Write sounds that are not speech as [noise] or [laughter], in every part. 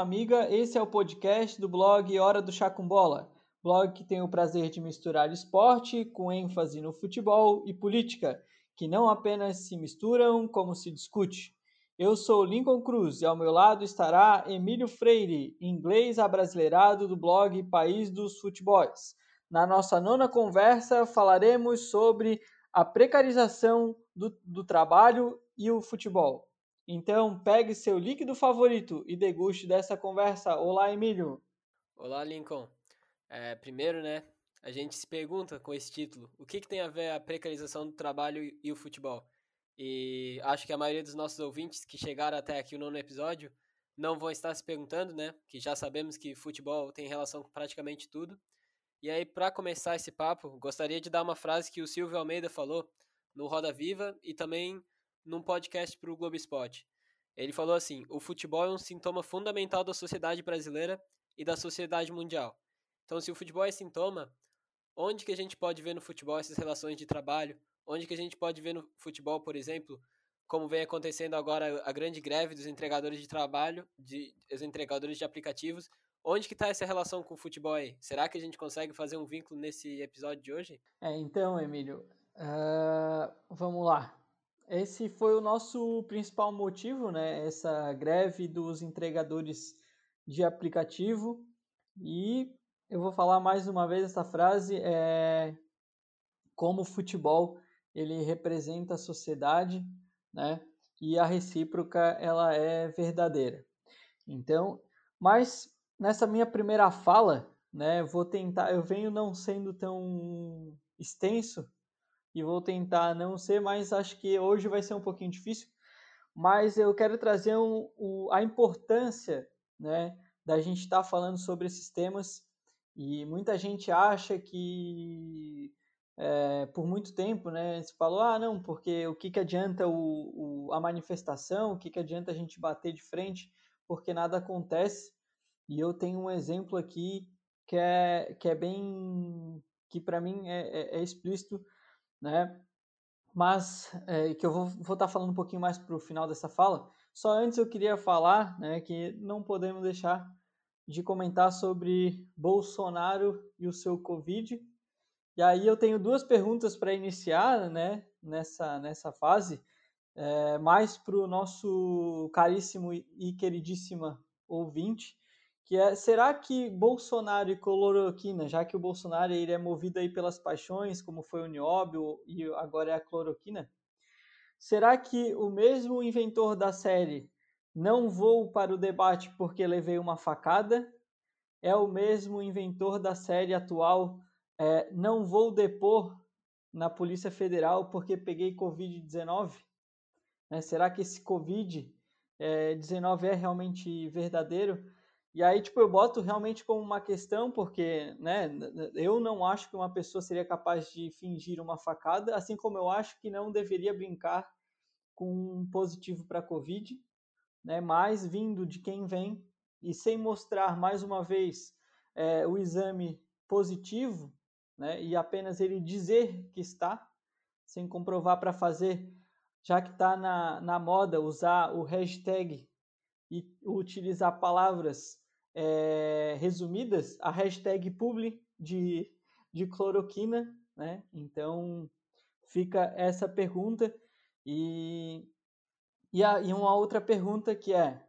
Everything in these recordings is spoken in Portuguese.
amiga. Esse é o podcast do blog Hora do Chá com Bola. Blog que tem o prazer de misturar esporte com ênfase no futebol e política, que não apenas se misturam, como se discute. Eu sou Lincoln Cruz e ao meu lado estará Emílio Freire, inglês abrasileirado do blog País dos Futebols. Na nossa nona conversa falaremos sobre a precarização do, do trabalho e o futebol. Então, pegue seu líquido favorito e deguste dessa conversa. Olá, Emílio. Olá, Lincoln. É, primeiro, né, a gente se pergunta com esse título, o que, que tem a ver a precarização do trabalho e o futebol? E acho que a maioria dos nossos ouvintes que chegaram até aqui o nono episódio não vão estar se perguntando, né, que já sabemos que futebol tem relação com praticamente tudo. E aí, para começar esse papo, gostaria de dar uma frase que o Silvio Almeida falou no Roda Viva e também num podcast para o Globo Esporte. Ele falou assim: o futebol é um sintoma fundamental da sociedade brasileira e da sociedade mundial. Então, se o futebol é sintoma, onde que a gente pode ver no futebol essas relações de trabalho? Onde que a gente pode ver no futebol, por exemplo, como vem acontecendo agora a grande greve dos entregadores de trabalho, de, os entregadores de aplicativos? Onde que está essa relação com o futebol aí? Será que a gente consegue fazer um vínculo nesse episódio de hoje? É, então, Emílio, uh, vamos lá. Esse foi o nosso principal motivo, né? Essa greve dos entregadores de aplicativo. E eu vou falar mais uma vez essa frase, é como o futebol ele representa a sociedade, né? E a recíproca ela é verdadeira. Então, mas nessa minha primeira fala, né, vou tentar, eu venho não sendo tão extenso e vou tentar não ser, mas acho que hoje vai ser um pouquinho difícil. Mas eu quero trazer um, a importância né, da gente estar tá falando sobre esses temas. E muita gente acha que é, por muito tempo, né, se falou, ah, não, porque o que, que adianta o, o, a manifestação, o que, que adianta a gente bater de frente, porque nada acontece. E eu tenho um exemplo aqui que é, que é bem, que para mim é, é, é explícito né? Mas é, que eu vou estar tá falando um pouquinho mais para o final dessa fala. Só antes eu queria falar, né, que não podemos deixar de comentar sobre Bolsonaro e o seu Covid. E aí eu tenho duas perguntas para iniciar, né, nessa nessa fase, é, mais para o nosso caríssimo e queridíssima ouvinte, que é será que Bolsonaro e cloroquina, já que o Bolsonaro ele é movido aí pelas paixões, como foi o nióbio e agora é a cloroquina, será que o mesmo inventor da série Não Vou para o Debate porque levei uma facada é o mesmo inventor da série atual é, Não Vou Depor na Polícia Federal porque peguei Covid-19? Né? Será que esse Covid-19 é, é realmente verdadeiro? E aí, tipo, eu boto realmente como uma questão, porque, né, eu não acho que uma pessoa seria capaz de fingir uma facada, assim como eu acho que não deveria brincar com um positivo para Covid, né, mas vindo de quem vem e sem mostrar mais uma vez é, o exame positivo, né, e apenas ele dizer que está, sem comprovar para fazer, já que está na, na moda usar o hashtag e utilizar palavras é, resumidas, a hashtag publi de, de cloroquina, né? Então fica essa pergunta e, e, a, e uma outra pergunta que é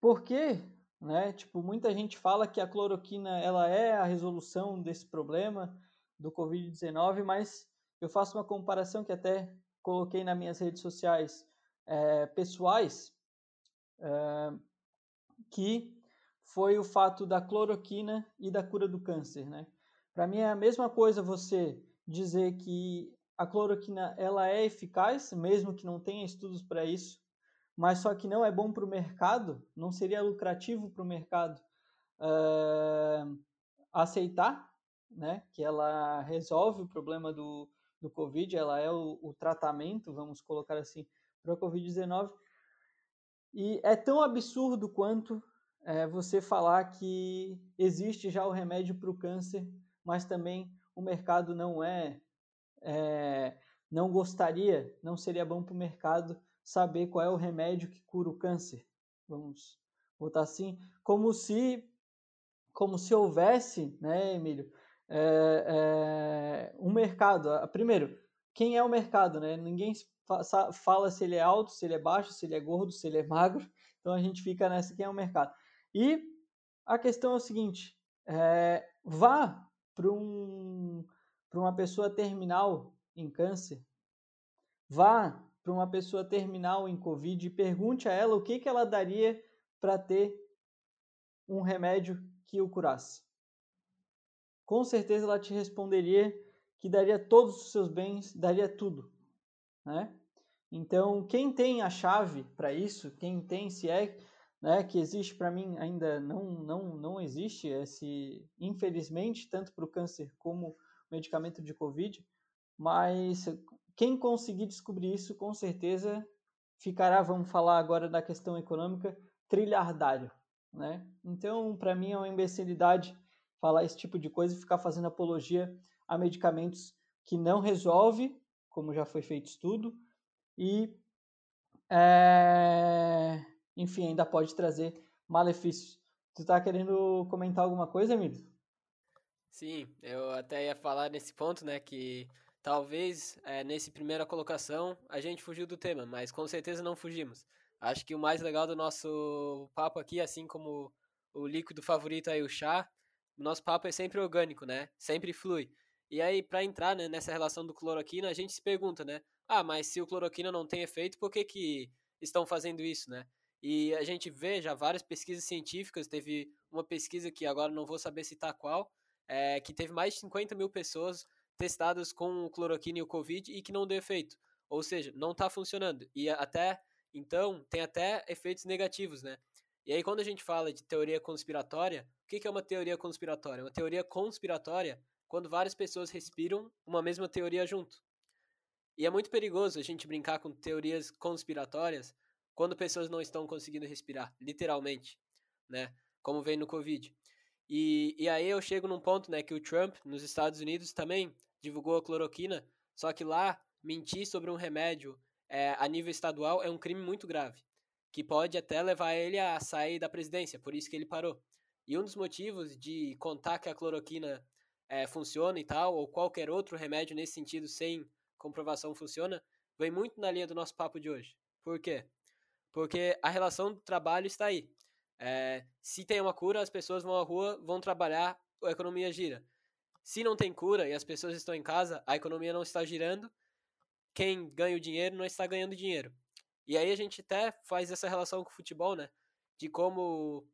por que, né? Tipo, muita gente fala que a cloroquina ela é a resolução desse problema do COVID-19, mas eu faço uma comparação que até coloquei nas minhas redes sociais é, pessoais, que foi o fato da cloroquina e da cura do câncer, né? Para mim é a mesma coisa você dizer que a cloroquina ela é eficaz, mesmo que não tenha estudos para isso, mas só que não é bom para o mercado, não seria lucrativo para o mercado aceitar, né? Que ela resolve o problema do, do Covid, ela é o, o tratamento, vamos colocar assim, para o Covid-19. E é tão absurdo quanto é você falar que existe já o remédio para o câncer, mas também o mercado não é, é não gostaria, não seria bom para o mercado saber qual é o remédio que cura o câncer. Vamos botar assim, como se como se houvesse, né, Emílio, é, é, um mercado. Primeiro, quem é o mercado, né? Ninguém fala se ele é alto, se ele é baixo, se ele é gordo, se ele é magro. [laughs] Então a gente fica nessa quem é o mercado. E a questão é o seguinte: é, vá para um, uma pessoa terminal em câncer, vá para uma pessoa terminal em Covid e pergunte a ela o que, que ela daria para ter um remédio que o curasse. Com certeza ela te responderia que daria todos os seus bens, daria tudo, né? Então, quem tem a chave para isso, quem tem, se é né, que existe para mim ainda não não não existe esse, infelizmente, tanto para o câncer como medicamento de COVID, mas quem conseguir descobrir isso, com certeza ficará, vamos falar agora da questão econômica, trilhardário, né? Então, para mim é uma imbecilidade falar esse tipo de coisa e ficar fazendo apologia a medicamentos que não resolve, como já foi feito estudo, e é, enfim, ainda pode trazer malefícios. Tu está querendo comentar alguma coisa, Emílio? Sim, eu até ia falar nesse ponto, né, que Talvez é, nesse primeira colocação a gente fugiu do tema, mas com certeza não fugimos. Acho que o mais legal do nosso papo aqui, assim como o líquido favorito aí, o chá, o nosso papo é sempre orgânico, né? Sempre flui. E aí, para entrar né, nessa relação do cloroquina, a gente se pergunta, né? Ah, mas se o cloroquina não tem efeito, por que, que estão fazendo isso, né? E a gente vê já várias pesquisas científicas, teve uma pesquisa que agora não vou saber citar qual, é, que teve mais de 50 mil pessoas testadas com o cloroquina e o Covid e que não deu efeito. Ou seja, não está funcionando. E até, então, tem até efeitos negativos, né? E aí, quando a gente fala de teoria conspiratória, o que é uma teoria conspiratória? Uma teoria conspiratória quando várias pessoas respiram uma mesma teoria junto. E é muito perigoso a gente brincar com teorias conspiratórias quando pessoas não estão conseguindo respirar, literalmente, né? Como vem no Covid. E, e aí eu chego num ponto, né, que o Trump, nos Estados Unidos, também divulgou a cloroquina, só que lá mentir sobre um remédio é, a nível estadual é um crime muito grave, que pode até levar ele a sair da presidência, por isso que ele parou. E um dos motivos de contar que a cloroquina é, funciona e tal, ou qualquer outro remédio nesse sentido sem comprovação funciona, vem muito na linha do nosso papo de hoje. Por quê? Porque a relação do trabalho está aí. É, se tem uma cura, as pessoas vão à rua, vão trabalhar, a economia gira. Se não tem cura e as pessoas estão em casa, a economia não está girando, quem ganha o dinheiro não está ganhando dinheiro. E aí a gente até faz essa relação com o futebol, né? De como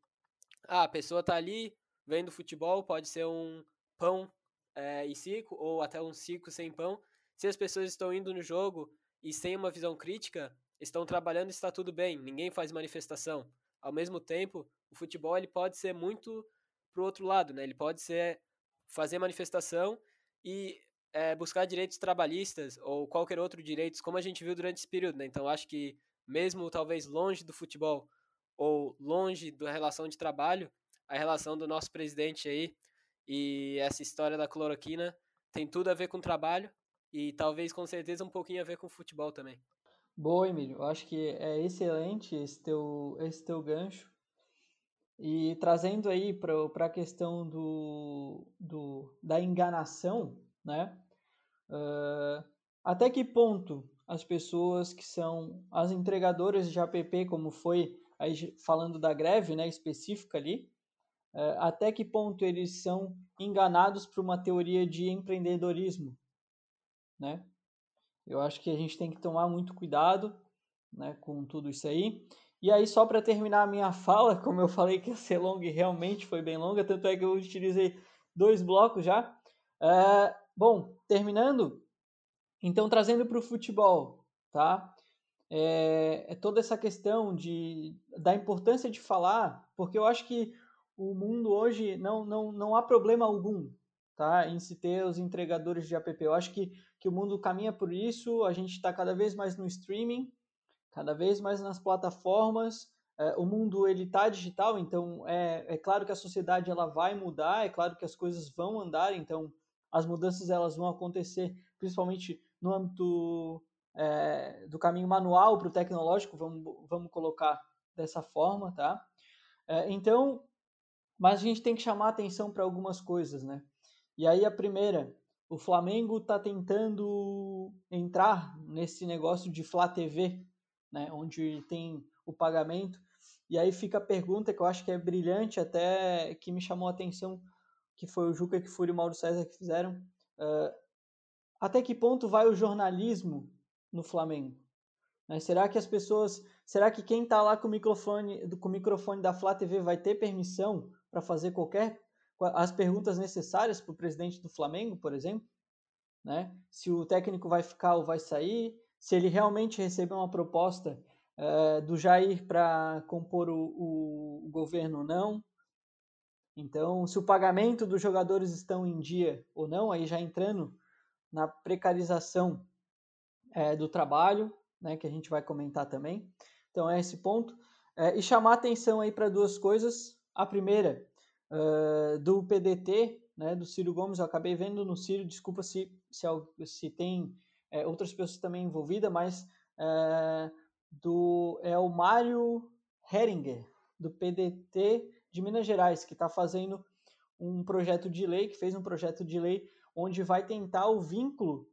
ah, a pessoa tá ali vendo futebol, pode ser um pão é, e circo, ou até um circo sem pão. Se as pessoas estão indo no jogo e sem uma visão crítica, estão trabalhando está tudo bem, ninguém faz manifestação. Ao mesmo tempo, o futebol ele pode ser muito pro outro lado, né? Ele pode ser fazer manifestação e é, buscar direitos trabalhistas ou qualquer outro direito, como a gente viu durante esse período. Né? Então, acho que mesmo talvez longe do futebol ou longe da relação de trabalho, a relação do nosso presidente aí e essa história da cloroquina tem tudo a ver com trabalho e talvez com certeza um pouquinho a ver com futebol também. Boa, Emílio. Eu acho que é excelente esse teu, esse teu gancho. E trazendo aí para a questão do, do, da enganação, né? Uh, até que ponto as pessoas que são as entregadoras de app, como foi aí falando da greve né, específica ali, até que ponto eles são enganados por uma teoria de empreendedorismo, né? Eu acho que a gente tem que tomar muito cuidado né, com tudo isso aí. E aí, só para terminar a minha [laughs] fala, como eu falei que ia ser longa realmente foi bem longa, tanto é que eu utilizei dois blocos já. É, bom, terminando, então trazendo para o futebol, tá? É, é, toda essa questão de, da importância de falar, porque eu acho que o mundo hoje não, não, não há problema algum tá, em se ter os entregadores de app. Eu acho que, que o mundo caminha por isso, a gente está cada vez mais no streaming, cada vez mais nas plataformas. É, o mundo ele está digital, então é, é claro que a sociedade ela vai mudar, é claro que as coisas vão andar, então as mudanças elas vão acontecer, principalmente no âmbito é, do caminho manual para o tecnológico, vamos, vamos colocar dessa forma, tá? É, então, mas a gente tem que chamar atenção para algumas coisas, né? E aí a primeira, o Flamengo está tentando entrar nesse negócio de Flá TV, né? Onde tem o pagamento. E aí fica a pergunta que eu acho que é brilhante, até que me chamou a atenção, que foi o Juca que e o Mauro César que fizeram. Uh, até que ponto vai o jornalismo no Flamengo? Né? Será que as pessoas, será que quem está lá com o microfone, com o microfone da Flá TV vai ter permissão para fazer qualquer as perguntas necessárias para o presidente do Flamengo, por exemplo? Né? Se o técnico vai ficar ou vai sair, se ele realmente receber uma proposta uh, do Jair para compor o, o, o governo ou não. Então, se o pagamento dos jogadores estão em dia ou não, aí já entrando na precarização é, do trabalho, né, que a gente vai comentar também. Então, é esse ponto. É, e chamar atenção aí para duas coisas. A primeira, uh, do PDT, né, do Ciro Gomes, eu acabei vendo no Ciro, desculpa se, se, se tem é, outras pessoas também envolvidas, mas é, do, é o Mário Heringer, do PDT de Minas Gerais, que está fazendo um projeto de lei, que fez um projeto de lei onde vai tentar o vínculo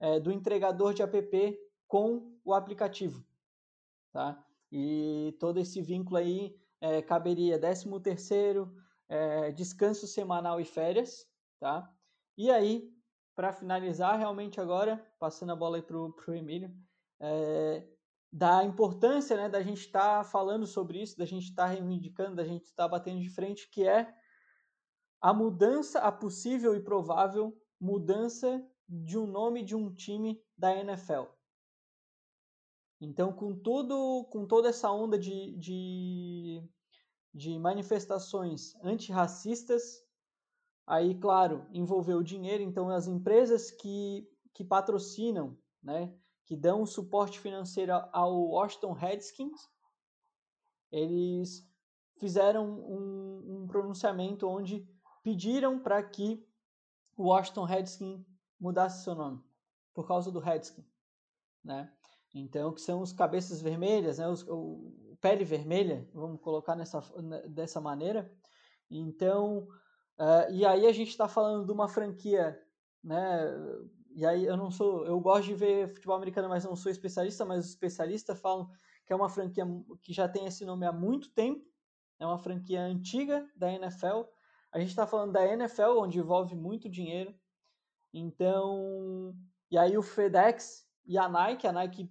é, do entregador de app com o aplicativo, tá? E todo esse vínculo aí é, caberia 13 terceiro, é, descanso semanal e férias, tá? E aí, para finalizar, realmente agora, passando a bola aí para o Emílio, é, da importância né, da gente estar tá falando sobre isso, da gente estar tá reivindicando, da gente estar tá batendo de frente, que é a mudança, a possível e provável mudança de um nome de um time da NFL. Então, com, tudo, com toda essa onda de, de, de manifestações antirracistas, aí, claro, envolveu dinheiro, então as empresas que, que patrocinam, né, que dão suporte financeiro ao Washington Redskins, eles fizeram um, um pronunciamento onde pediram para que o Washington Redskins mudasse seu nome por causa do Redskin, né? Então, que são os cabeças vermelhas, né? Os, o, pele vermelha, vamos colocar nessa, dessa maneira. Então, uh, e aí a gente está falando de uma franquia, né? E aí eu não sou, eu gosto de ver futebol americano, mas não sou especialista, mas os especialistas falam que é uma franquia que já tem esse nome há muito tempo, é uma franquia antiga da NFL. A gente está falando da NFL, onde envolve muito dinheiro. Então, e aí o FedEx e a Nike, a Nike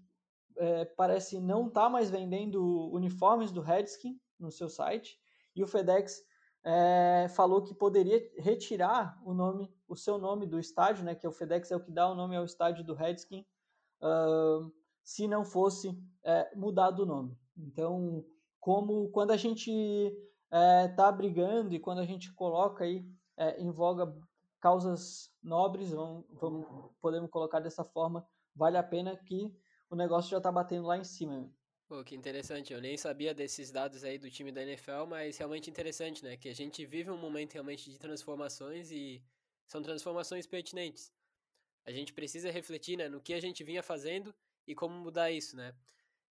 é, parece não estar tá mais vendendo uniformes do Redskin no seu site, e o FedEx é, falou que poderia retirar o nome, o seu nome do estádio, né, que é o FedEx é o que dá o nome ao estádio do Redskin, uh, se não fosse é, mudado o nome. Então, como quando a gente está é, brigando e quando a gente coloca aí é, em voga causas nobres, vamos, vamos, podemos colocar dessa forma, vale a pena que o negócio já está batendo lá em cima. Pô, que interessante. Eu nem sabia desses dados aí do time da NFL, mas realmente interessante, né? Que a gente vive um momento realmente de transformações e são transformações pertinentes. A gente precisa refletir, né, no que a gente vinha fazendo e como mudar isso, né?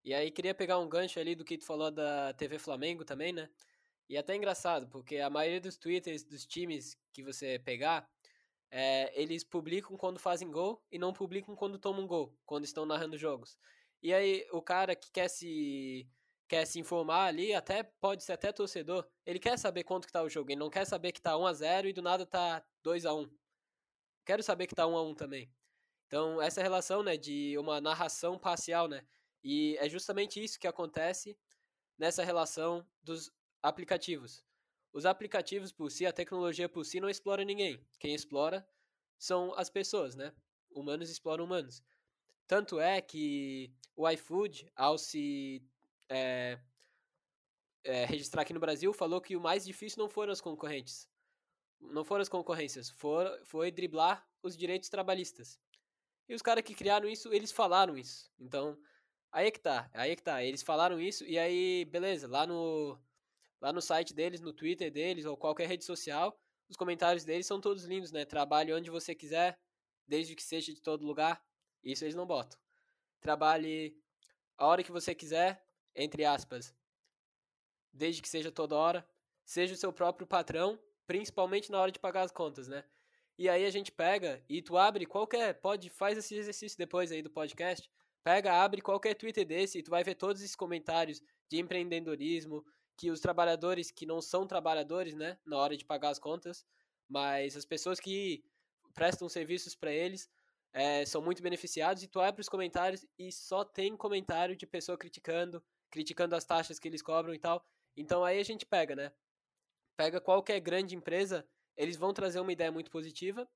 E aí queria pegar um gancho ali do que tu falou da TV Flamengo também, né? E até engraçado, porque a maioria dos twitters dos times que você pegar, é, eles publicam quando fazem gol e não publicam quando tomam gol, quando estão narrando jogos. E aí o cara que quer se quer se informar ali, até pode ser até torcedor, ele quer saber quanto que tá o jogo, ele não quer saber que tá 1 a 0 e do nada tá 2 a 1. Quero saber que tá 1 a 1 também. Então, essa relação, né, de uma narração parcial, né? E é justamente isso que acontece nessa relação dos aplicativos. Os aplicativos por si, a tecnologia por si não explora ninguém. Quem explora são as pessoas, né? Humanos exploram humanos. Tanto é que o iFood, ao se é, é, registrar aqui no Brasil, falou que o mais difícil não foram as concorrentes. Não foram as concorrências, for, foi driblar os direitos trabalhistas. E os caras que criaram isso, eles falaram isso. Então, aí é que tá, aí é que tá. Eles falaram isso e aí, beleza, lá no, lá no site deles, no Twitter deles ou qualquer rede social, os comentários deles são todos lindos, né? Trabalhe onde você quiser, desde que seja de todo lugar. Isso eles não botam. Trabalhe a hora que você quiser, entre aspas. desde que seja toda hora, seja o seu próprio patrão, principalmente na hora de pagar as contas, né? E aí a gente pega e tu abre qualquer, pode, faz esse exercício depois aí do podcast, pega, abre qualquer Twitter desse e tu vai ver todos esses comentários de empreendedorismo, que os trabalhadores que não são trabalhadores, né, na hora de pagar as contas, mas as pessoas que prestam serviços para eles é, são muito beneficiados e tu abre os comentários e só tem comentário de pessoa criticando, criticando as taxas que eles cobram e tal. Então aí a gente pega, né? Pega qualquer grande empresa, eles vão trazer uma ideia muito positiva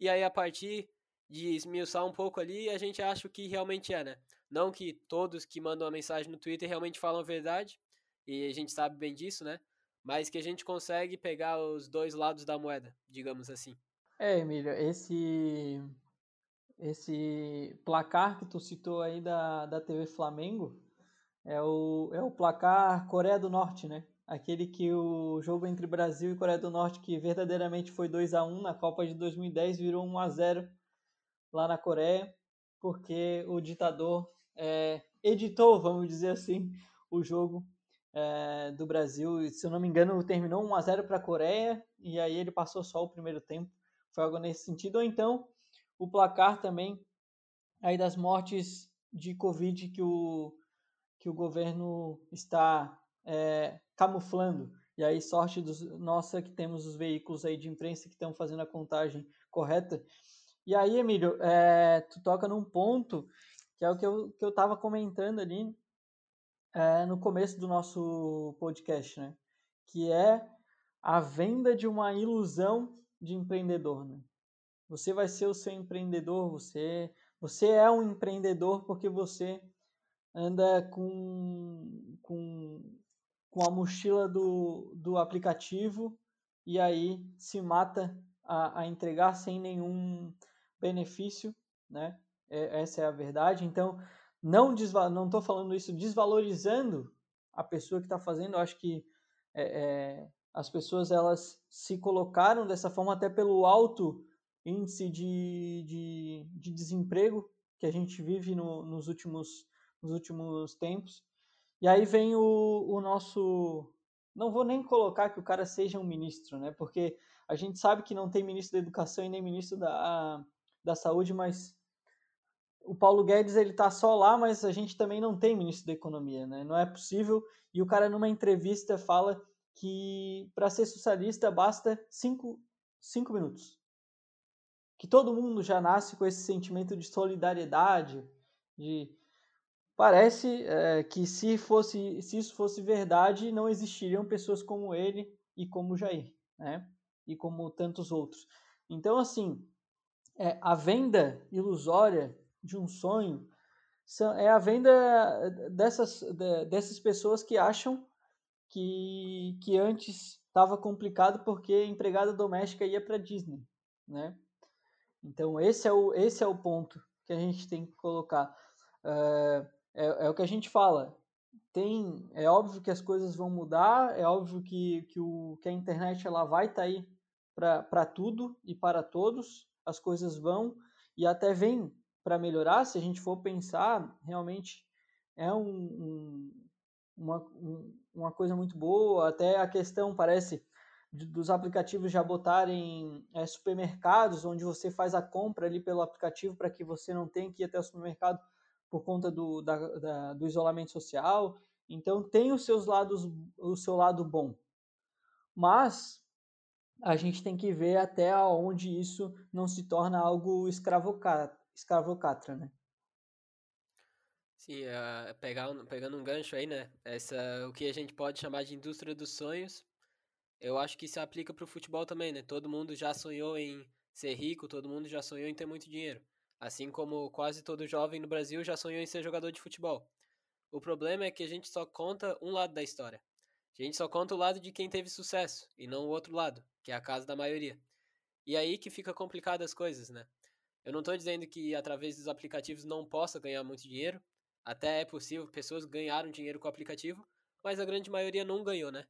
e aí a partir de esmiuçar um pouco ali, a gente acha o que realmente é, né? Não que todos que mandam uma mensagem no Twitter realmente falam a verdade, e a gente sabe bem disso, né? Mas que a gente consegue pegar os dois lados da moeda, digamos assim. É, Emílio, esse esse placar que tu citou aí da, da TV Flamengo é o, é o placar Coreia do Norte, né? Aquele que o jogo entre Brasil e Coreia do Norte, que verdadeiramente foi 2 a 1 na Copa de 2010, virou 1 a 0 lá na Coreia, porque o ditador é, editou, vamos dizer assim, o jogo é, do Brasil. Se eu não me engano, terminou 1 a 0 para a Coreia e aí ele passou só o primeiro tempo. Foi algo nesse sentido. Ou então o placar também aí das mortes de Covid que o, que o governo está é, camuflando. E aí, sorte dos, nossa que temos os veículos aí de imprensa que estão fazendo a contagem correta. E aí, Emílio, é, tu toca num ponto que é o que eu, que eu comentando ali é, no começo do nosso podcast, né? Que é a venda de uma ilusão de empreendedor, né? Você vai ser o seu empreendedor, você, você é um empreendedor porque você anda com, com, com a mochila do, do aplicativo e aí se mata a, a entregar sem nenhum benefício, né? É, essa é a verdade. Então, não não estou falando isso desvalorizando a pessoa que está fazendo. Eu acho que é, é, as pessoas elas se colocaram dessa forma até pelo alto índice de, de, de desemprego que a gente vive no, nos, últimos, nos últimos tempos. E aí vem o, o nosso. Não vou nem colocar que o cara seja um ministro, né? Porque a gente sabe que não tem ministro da educação e nem ministro da, da saúde, mas o Paulo Guedes ele tá só lá, mas a gente também não tem ministro da economia, né? Não é possível. E o cara numa entrevista fala que para ser socialista basta cinco, cinco minutos que todo mundo já nasce com esse sentimento de solidariedade, de parece é, que se fosse se isso fosse verdade não existiriam pessoas como ele e como Jair, né? E como tantos outros. Então assim é, a venda ilusória de um sonho é a venda dessas dessas pessoas que acham que que antes estava complicado porque empregada doméstica ia para Disney, né? Então, esse é o, esse é o ponto que a gente tem que colocar. É, é, é, o que a gente fala. Tem, é óbvio que as coisas vão mudar, é óbvio que, que, o, que a internet ela vai estar tá aí para tudo e para todos, as coisas vão e até vem para melhorar, se a gente for pensar, realmente é um, um, uma, um, uma coisa muito boa, até a questão parece dos aplicativos já botarem é, supermercados, onde você faz a compra ali pelo aplicativo para que você não tenha que ir até o supermercado por conta do, da, da, do isolamento social. Então tem os seus lados, o seu lado bom. Mas a gente tem que ver até onde isso não se torna algo escravocatra, escravocatra né? Sim, uh, pegar, pegando um gancho aí, né? Essa, o que a gente pode chamar de indústria dos sonhos, eu acho que se aplica para o futebol também, né? Todo mundo já sonhou em ser rico, todo mundo já sonhou em ter muito dinheiro. Assim como quase todo jovem no Brasil já sonhou em ser jogador de futebol. O problema é que a gente só conta um lado da história. A gente só conta o lado de quem teve sucesso e não o outro lado, que é a casa da maioria. E aí que fica complicado as coisas, né? Eu não estou dizendo que através dos aplicativos não possa ganhar muito dinheiro. Até é possível, pessoas ganharam dinheiro com o aplicativo, mas a grande maioria não ganhou, né?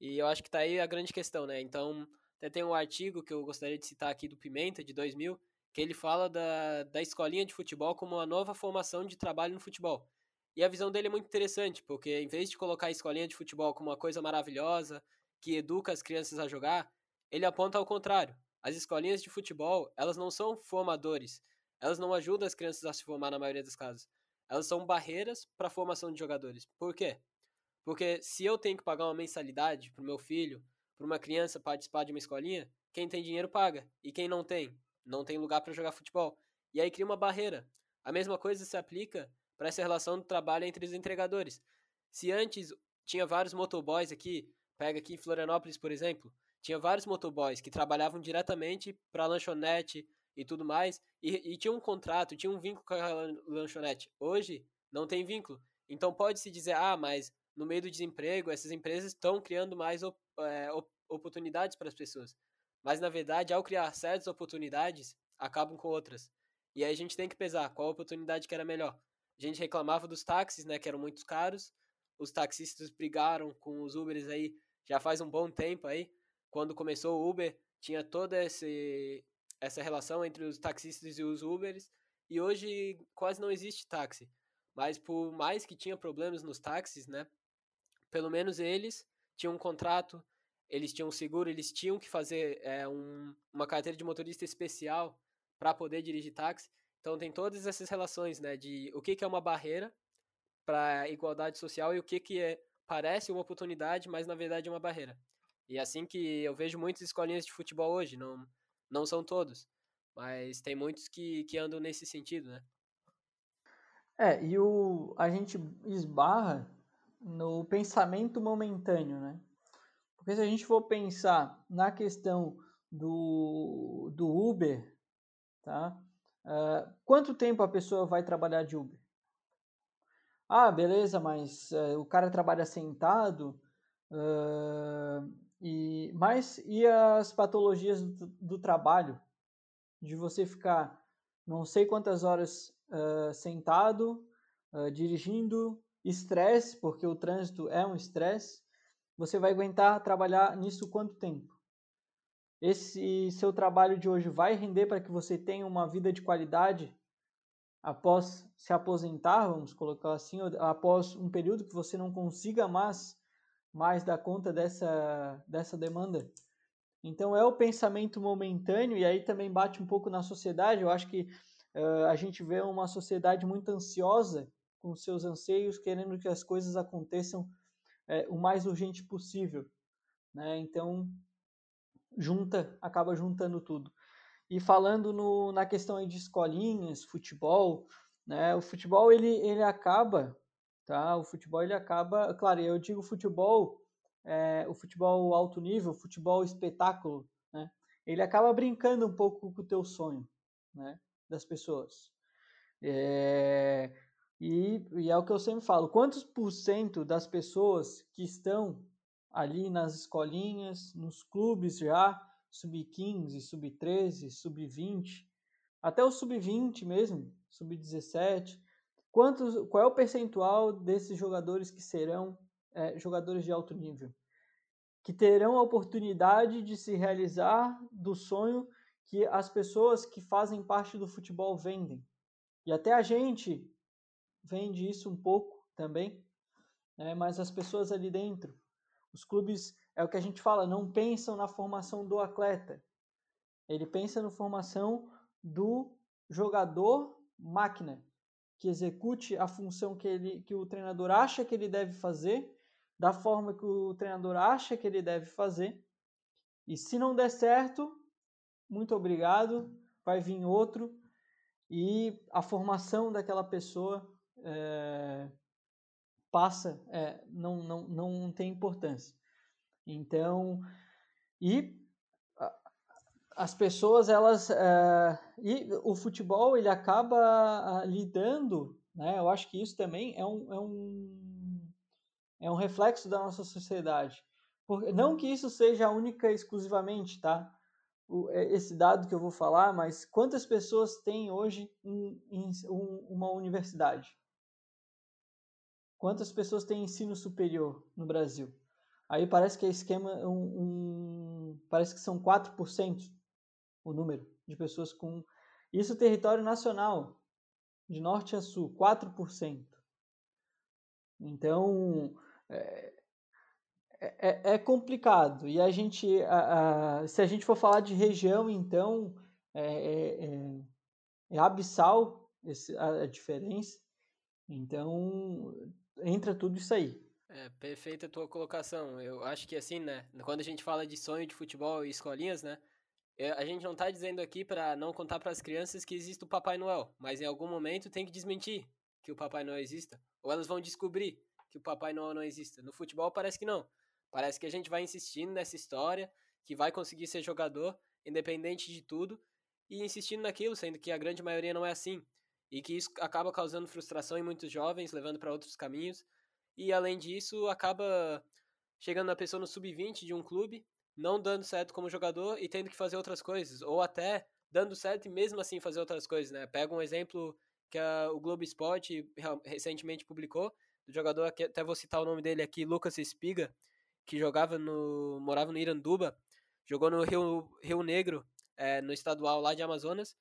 E eu acho que tá aí a grande questão, né? Então, até tem um artigo que eu gostaria de citar aqui do Pimenta, de 2000, que ele fala da, da escolinha de futebol como uma nova formação de trabalho no futebol. E a visão dele é muito interessante, porque em vez de colocar a escolinha de futebol como uma coisa maravilhosa, que educa as crianças a jogar, ele aponta ao contrário. As escolinhas de futebol, elas não são formadores. Elas não ajudam as crianças a se formar na maioria das casos. Elas são barreiras para a formação de jogadores. Por quê? Porque se eu tenho que pagar uma mensalidade para o meu filho, para uma criança participar de uma escolinha, quem tem dinheiro paga. E quem não tem, não tem lugar para jogar futebol. E aí cria uma barreira. A mesma coisa se aplica para essa relação do trabalho entre os entregadores. Se antes tinha vários motoboys aqui, pega aqui em Florianópolis, por exemplo, tinha vários motoboys que trabalhavam diretamente para a lanchonete e tudo mais, e, e tinha um contrato, tinha um vínculo com a lanchonete. Hoje, não tem vínculo. Então pode-se dizer, ah, mas no meio do desemprego, essas empresas estão criando mais op é, op oportunidades para as pessoas. Mas, na verdade, ao criar certas oportunidades, acabam com outras. E aí a gente tem que pesar qual oportunidade que era melhor. A gente reclamava dos táxis, né, que eram muito caros. Os taxistas brigaram com os Ubers aí já faz um bom tempo aí. Quando começou o Uber, tinha toda esse, essa relação entre os taxistas e os Ubers. E hoje quase não existe táxi. Mas por mais que tinha problemas nos táxis, né? Pelo menos eles tinham um contrato, eles tinham um seguro, eles tinham que fazer é, um, uma carteira de motorista especial para poder dirigir táxi. Então tem todas essas relações, né, de o que, que é uma barreira para a igualdade social e o que, que é, parece uma oportunidade, mas na verdade é uma barreira. E assim que eu vejo muitas escolinhas de futebol hoje, não, não são todos, mas tem muitos que, que andam nesse sentido, né? É, e o, a gente esbarra no pensamento momentâneo, né? Porque se a gente for pensar na questão do, do Uber, tá? Uh, quanto tempo a pessoa vai trabalhar de Uber? Ah, beleza, mas uh, o cara trabalha sentado, uh, e, mas e as patologias do, do, trabalho? De você ficar não sei quantas horas sentado, dirigindo, estresse, porque o trânsito é um estresse, você vai aguentar trabalhar nisso quanto tempo? esse seu trabalho de hoje vai render para que você tenha uma vida de qualidade após se aposentar, vamos colocar assim, após um período que você não consiga mais mais dar conta dessa dessa demanda. Então é o pensamento momentâneo e aí também bate um pouco na sociedade. Eu acho que uh, a gente vê uma sociedade muito ansiosa com seus anseios, querendo que as coisas aconteçam uh, o mais urgente possível. Né? Então junta, acaba juntando tudo. E falando no, na questão de escolinhas, futebol, né? O futebol ele, ele acaba, tá? O futebol ele acaba, claro, eu digo futebol, é, o futebol alto nível, futebol espetáculo, né? Ele acaba brincando um pouco com o teu sonho, né? Das pessoas. É, e, e é o que eu sempre falo, quantos por cento das pessoas que estão ali nas escolinhas, nos clubes já, sub-15, sub-13, sub-20, até o sub-20 mesmo, sub-17. Quantos, qual é o percentual desses jogadores que serão é, jogadores de alto nível? Que terão a oportunidade de se realizar do sonho que as pessoas que fazem parte do futebol vendem. E até a gente vende isso um pouco também, né? mas as pessoas ali dentro os clubes, é o que a gente fala, não pensam na formação do atleta. Ele pensa na formação do jogador máquina, que execute a função que, ele, que o treinador acha que ele deve fazer, da forma que o treinador acha que ele deve fazer. E se não der certo, muito obrigado, vai vir outro. E a formação daquela pessoa é, passa, é, não, não, não tem importância. Então, e as pessoas, elas, é, e o futebol, ele acaba lidando, né, eu acho que isso também é um, é um, é um reflexo da nossa sociedade. Por, não que isso seja única exclusivamente, tá? O, é, esse dado que eu vou falar, mas quantas pessoas têm hoje em, em um, uma universidade? Quantas pessoas têm ensino superior no Brasil? Aí parece que é esquema um, um parece que são 4% o número de pessoas com isso território nacional, de norte a sul, 4%. Então, é, é, é, complicado. E a gente, a, a, se a gente for falar de região, então, é, é, é, é abissal esse, a, a, diferença. Então, entra tudo isso aí. É, perfeita a tua colocação. Eu acho que assim, né, quando a gente fala de sonho de futebol e escolinhas, né, é, a gente não está dizendo aqui para não contar para as crianças que existe o Papai Noel, mas em algum momento tem que desmentir que o Papai Noel exista, ou elas vão descobrir que o Papai Noel não exista. No futebol parece que não. Parece que a gente vai insistindo nessa história, que vai conseguir ser jogador, independente de tudo, e insistindo naquilo, sendo que a grande maioria não é assim. E que isso acaba causando frustração em muitos jovens, levando para outros caminhos. E além disso, acaba chegando a pessoa no sub-20 de um clube, não dando certo como jogador e tendo que fazer outras coisas, ou até dando certo e mesmo assim fazer outras coisas, né? Pega um exemplo que a, o Globo Esporte recentemente publicou, do jogador, até vou citar o nome dele aqui, Lucas Espiga, que jogava no. morava no Iranduba, jogou no Rio, Rio Negro, é, no estadual lá de Amazonas.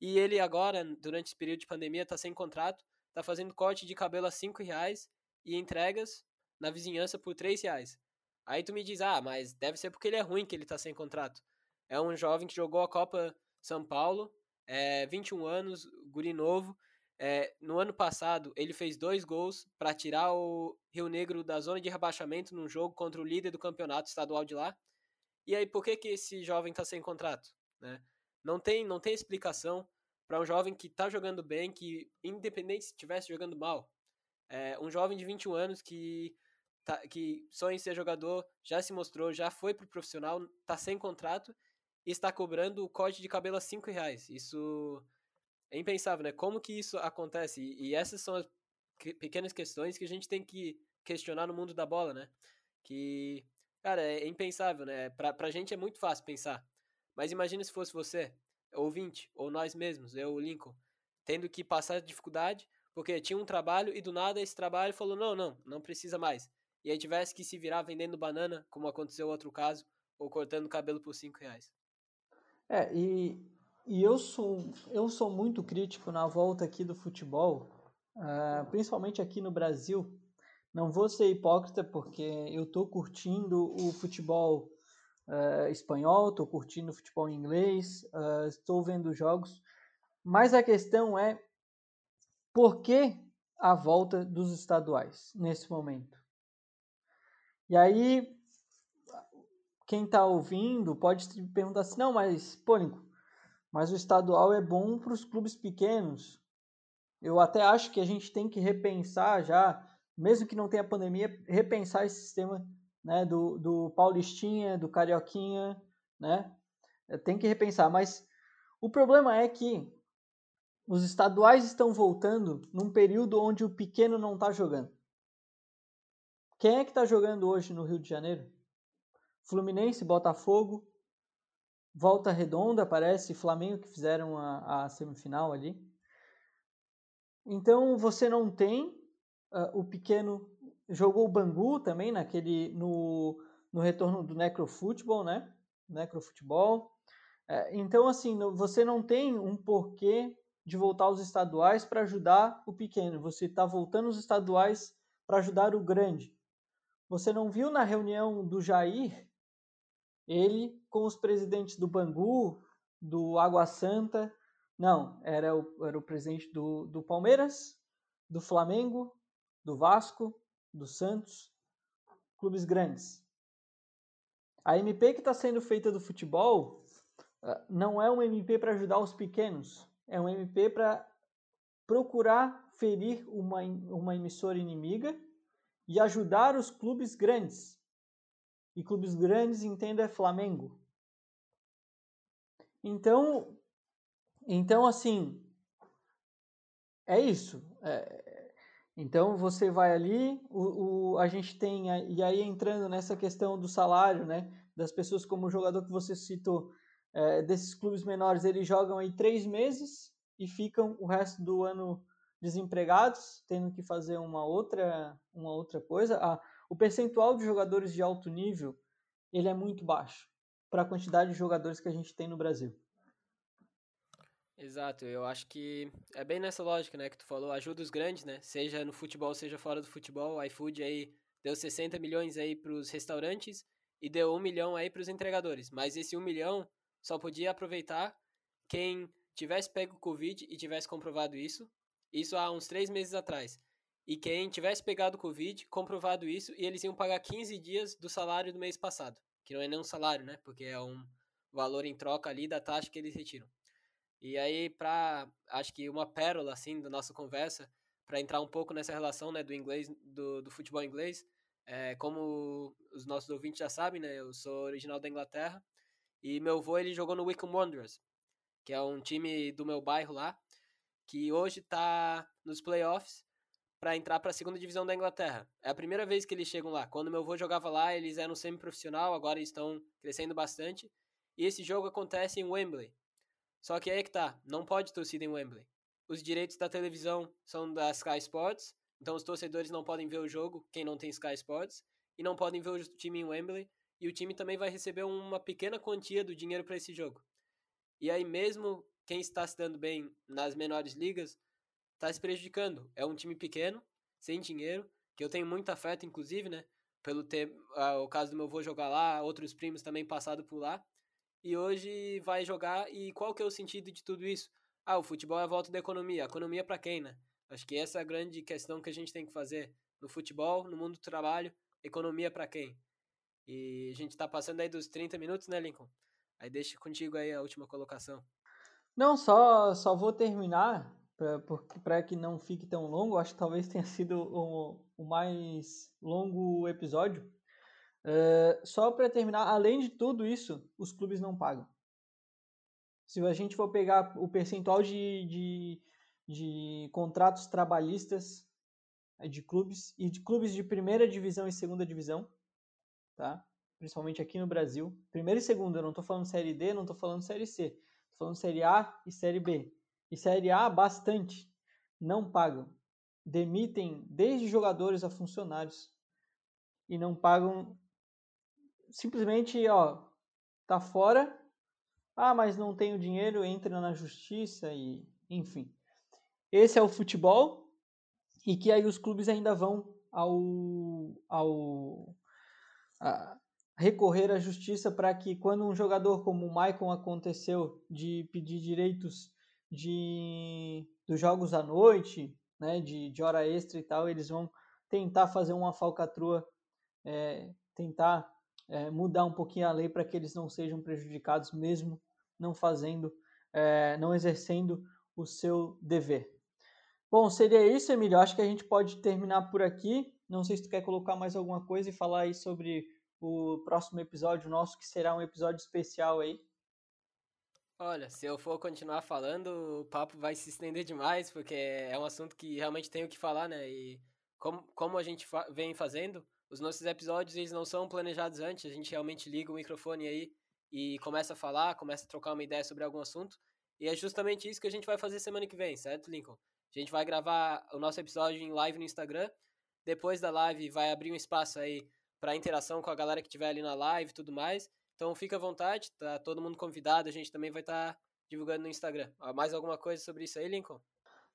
E ele agora, durante esse período de pandemia, está sem contrato, está fazendo corte de cabelo a 5 reais e entregas na vizinhança por 3 reais. Aí tu me diz, ah, mas deve ser porque ele é ruim que ele está sem contrato. É um jovem que jogou a Copa São Paulo, é, 21 anos, guri novo, é, no ano passado, ele fez dois gols para tirar o Rio Negro da zona de rebaixamento num jogo contra o líder do campeonato estadual de lá. E aí, por que, que esse jovem está sem contrato? Né? Não, tem, não tem explicação para um jovem que está jogando bem, que independente se estivesse jogando mal, é, um jovem de 21 anos que, tá, que sonha em ser jogador, já se mostrou, já foi pro profissional, está sem contrato e está cobrando o corte de cabelo a 5 reais. Isso é impensável, né? Como que isso acontece? E, e essas são as que, pequenas questões que a gente tem que questionar no mundo da bola, né? Que, cara, é impensável, né? Pra, pra gente é muito fácil pensar. Mas imagina se fosse você, ouvinte, ou nós mesmos, eu, o Lincoln, tendo que passar dificuldade, porque tinha um trabalho e do nada esse trabalho falou: não, não, não precisa mais. E aí tivesse que se virar vendendo banana, como aconteceu outro caso, ou cortando cabelo por 5 reais. É, e e eu sou, eu sou muito crítico na volta aqui do futebol, uh, principalmente aqui no Brasil. Não vou ser hipócrita porque eu estou curtindo o futebol uh, espanhol, estou curtindo o futebol inglês, uh, estou vendo jogos, mas a questão é por que a volta dos estaduais nesse momento? E aí, quem está ouvindo pode perguntar assim, não, mas, Pônico, mas o estadual é bom para os clubes pequenos. Eu até acho que a gente tem que repensar já, mesmo que não tenha pandemia, repensar esse sistema né, do, do Paulistinha, do Carioquinha, né? Tem que repensar, mas o problema é que os estaduais estão voltando num período onde o pequeno não está jogando. Quem é que está jogando hoje no Rio de Janeiro? Fluminense, Botafogo, Volta Redonda, parece, Flamengo que fizeram a, a semifinal ali. Então você não tem uh, o pequeno. Jogou o Bangu também naquele no, no retorno do Necrofutebol, né? Necrofutebol. Uh, então, assim, você não tem um porquê de voltar aos estaduais para ajudar o pequeno. Você está voltando os estaduais para ajudar o grande. Você não viu na reunião do Jair? Ele com os presidentes do Bangu, do Água Santa, não, era o, era o presidente do, do Palmeiras, do Flamengo, do Vasco, do Santos, clubes grandes. A MP que está sendo feita do futebol ah, não é uma MP para ajudar os pequenos, é uma MP para procurar ferir uma, uma emissora inimiga e ajudar os clubes grandes e clubes grandes, entenda, é Flamengo. Então, então assim, é isso. É, então você vai ali, o, o, a gente tem, e aí entrando nessa questão do salário, né, das pessoas como o jogador que você citou, é, desses clubes menores, eles jogam aí três meses e ficam o resto do ano desempregados, tendo que fazer uma outra, uma outra coisa. Ah, o percentual de jogadores de alto nível ele é muito baixo para a quantidade de jogadores que a gente tem no Brasil. Exato, eu acho que é bem nessa lógica, né, que tu falou, ajuda os grandes, né, seja no futebol, seja fora do futebol, o iFood aí deu 60 milhões aí para os restaurantes e deu 1 milhão aí para os entregadores, mas esse 1 milhão só podia aproveitar quem tivesse pego Covid e tivesse comprovado isso, isso há uns três meses atrás, e quem tivesse pegado Covid, comprovado isso, e eles iam pagar 15 dias do salário do mês passado, que não é nem um salário, né, porque é um valor em troca ali da taxa que eles retiram. E aí, para acho que uma pérola assim da nossa conversa, para entrar um pouco nessa relação né, do inglês, do, do futebol inglês, é, como os nossos ouvintes já sabem, né, eu sou original da Inglaterra e meu avô ele jogou no Wycombe Wanderers, que é um time do meu bairro lá, que hoje está nos playoffs para entrar para a segunda divisão da Inglaterra. É a primeira vez que eles chegam lá. Quando meu avô jogava lá, eles eram semi-profissional, agora estão crescendo bastante. E esse jogo acontece em Wembley, só que aí é que tá, não pode torcida em Wembley. Os direitos da televisão são da Sky Sports, então os torcedores não podem ver o jogo, quem não tem Sky Sports, e não podem ver o time em Wembley, e o time também vai receber uma pequena quantia do dinheiro para esse jogo. E aí mesmo quem está se dando bem nas menores ligas está se prejudicando. É um time pequeno, sem dinheiro, que eu tenho muito afeto, inclusive, né? Pelo ter o caso do meu avô jogar lá, outros primos também passado por lá e hoje vai jogar. E qual que é o sentido de tudo isso? Ah, o futebol é a volta da economia. Economia para quem, né? Acho que essa é a grande questão que a gente tem que fazer no futebol, no mundo do trabalho. Economia para quem? E a gente está passando aí dos 30 minutos, né, Lincoln? Aí deixa contigo aí a última colocação. Não, só, só vou terminar para que não fique tão longo. Acho que talvez tenha sido o, o mais longo episódio. Uh, só para terminar, além de tudo isso, os clubes não pagam. Se a gente for pegar o percentual de, de, de contratos trabalhistas é, de clubes e de clubes de primeira divisão e segunda divisão, tá? principalmente aqui no Brasil, primeira e segunda, eu não estou falando série D, não estou falando série C, falando série A e série B. E série A, bastante, não pagam. Demitem desde jogadores a funcionários e não pagam simplesmente, ó, tá fora. Ah, mas não tenho dinheiro, entra na justiça e, enfim. Esse é o futebol e que aí os clubes ainda vão ao, ao a, recorrer à justiça para que quando um jogador como o Maicon aconteceu de pedir direitos de dos jogos à noite, né, de, de hora extra e tal, eles vão tentar fazer uma falcatrua, é, tentar é, mudar um pouquinho a lei para que eles não sejam prejudicados, mesmo não fazendo, é, não exercendo o seu dever. Bom, seria isso, Emílio. Acho que a gente pode terminar por aqui. Não sei se tu quer colocar mais alguma coisa e falar aí sobre o próximo episódio nosso, que será um episódio especial aí. Olha, se eu for continuar falando, o papo vai se estender demais, porque é um assunto que realmente tenho que falar, né? E como, como a gente fa vem fazendo, os nossos episódios eles não são planejados antes, a gente realmente liga o microfone aí e começa a falar, começa a trocar uma ideia sobre algum assunto. E é justamente isso que a gente vai fazer semana que vem, certo, Lincoln? A gente vai gravar o nosso episódio em live no Instagram. Depois da live vai abrir um espaço aí para interação com a galera que estiver ali na live e tudo mais. Então fica à vontade, tá todo mundo convidado, a gente também vai estar tá divulgando no Instagram. Mais alguma coisa sobre isso aí, Lincoln?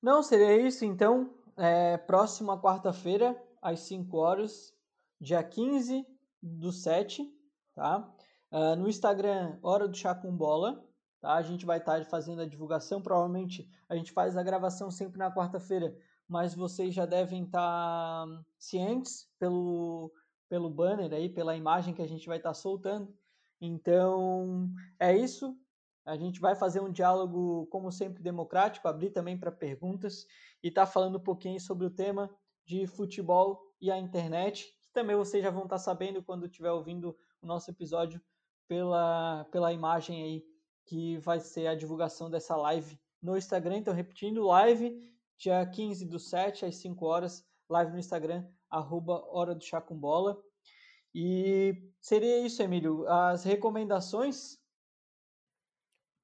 Não, seria isso então. É, próxima quarta-feira, às 5 horas, dia 15 do 7, tá? Uh, no Instagram, Hora do Chá com Bola, tá? A gente vai estar tá fazendo a divulgação, provavelmente a gente faz a gravação sempre na quarta-feira, mas vocês já devem estar tá cientes pelo, pelo banner aí, pela imagem que a gente vai estar tá soltando. Então, é isso. A gente vai fazer um diálogo, como sempre, democrático, abrir também para perguntas e estar tá falando um pouquinho sobre o tema de futebol e a internet também vocês já vão estar sabendo quando estiver ouvindo o nosso episódio pela, pela imagem aí que vai ser a divulgação dessa live no Instagram. Então, repetindo, live dia 15 do 7 às 5 horas, live no Instagram, arroba Hora do Chá com Bola. E seria isso, Emílio. As recomendações?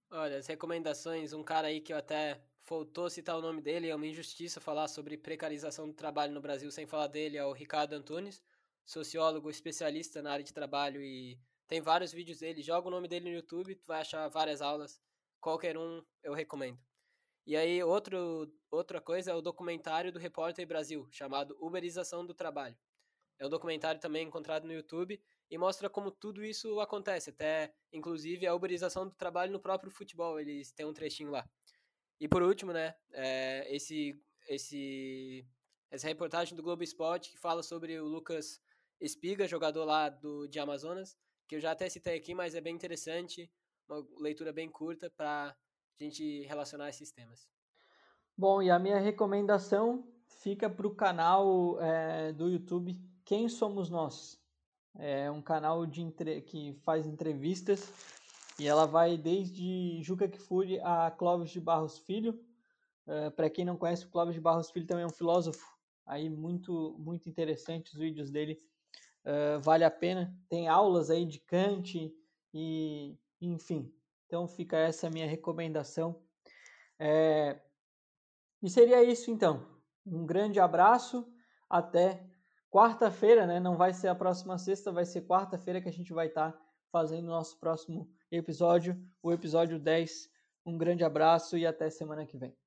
Olha, as recomendações, um cara aí que eu até faltou citar o nome dele, é uma injustiça falar sobre precarização do trabalho no Brasil sem falar dele, é o Ricardo Antunes sociólogo especialista na área de trabalho e tem vários vídeos dele. Joga o nome dele no YouTube, tu vai achar várias aulas. Qualquer um eu recomendo. E aí, outro, outra coisa é o documentário do Repórter Brasil, chamado Uberização do Trabalho. É um documentário também encontrado no YouTube e mostra como tudo isso acontece, até inclusive a uberização do trabalho no próprio futebol, eles têm um trechinho lá. E por último, né, é, esse, esse, essa reportagem do Globo Esporte que fala sobre o Lucas Espiga, jogador lá do, de Amazonas, que eu já até citei aqui, mas é bem interessante, uma leitura bem curta para a gente relacionar esses temas. Bom, e a minha recomendação fica para o canal é, do YouTube Quem Somos Nós. É um canal de entre... que faz entrevistas e ela vai desde Juca Kfouri a Clóvis de Barros Filho. É, para quem não conhece, o Clóvis de Barros Filho também é um filósofo. Aí muito muito interessante os vídeos dele. Uh, vale a pena. Tem aulas aí de Kant e enfim. Então fica essa minha recomendação. É... E seria isso então. Um grande abraço. Até quarta-feira, né? Não vai ser a próxima sexta, vai ser quarta-feira que a gente vai estar tá fazendo o nosso próximo episódio, o episódio 10. Um grande abraço e até semana que vem.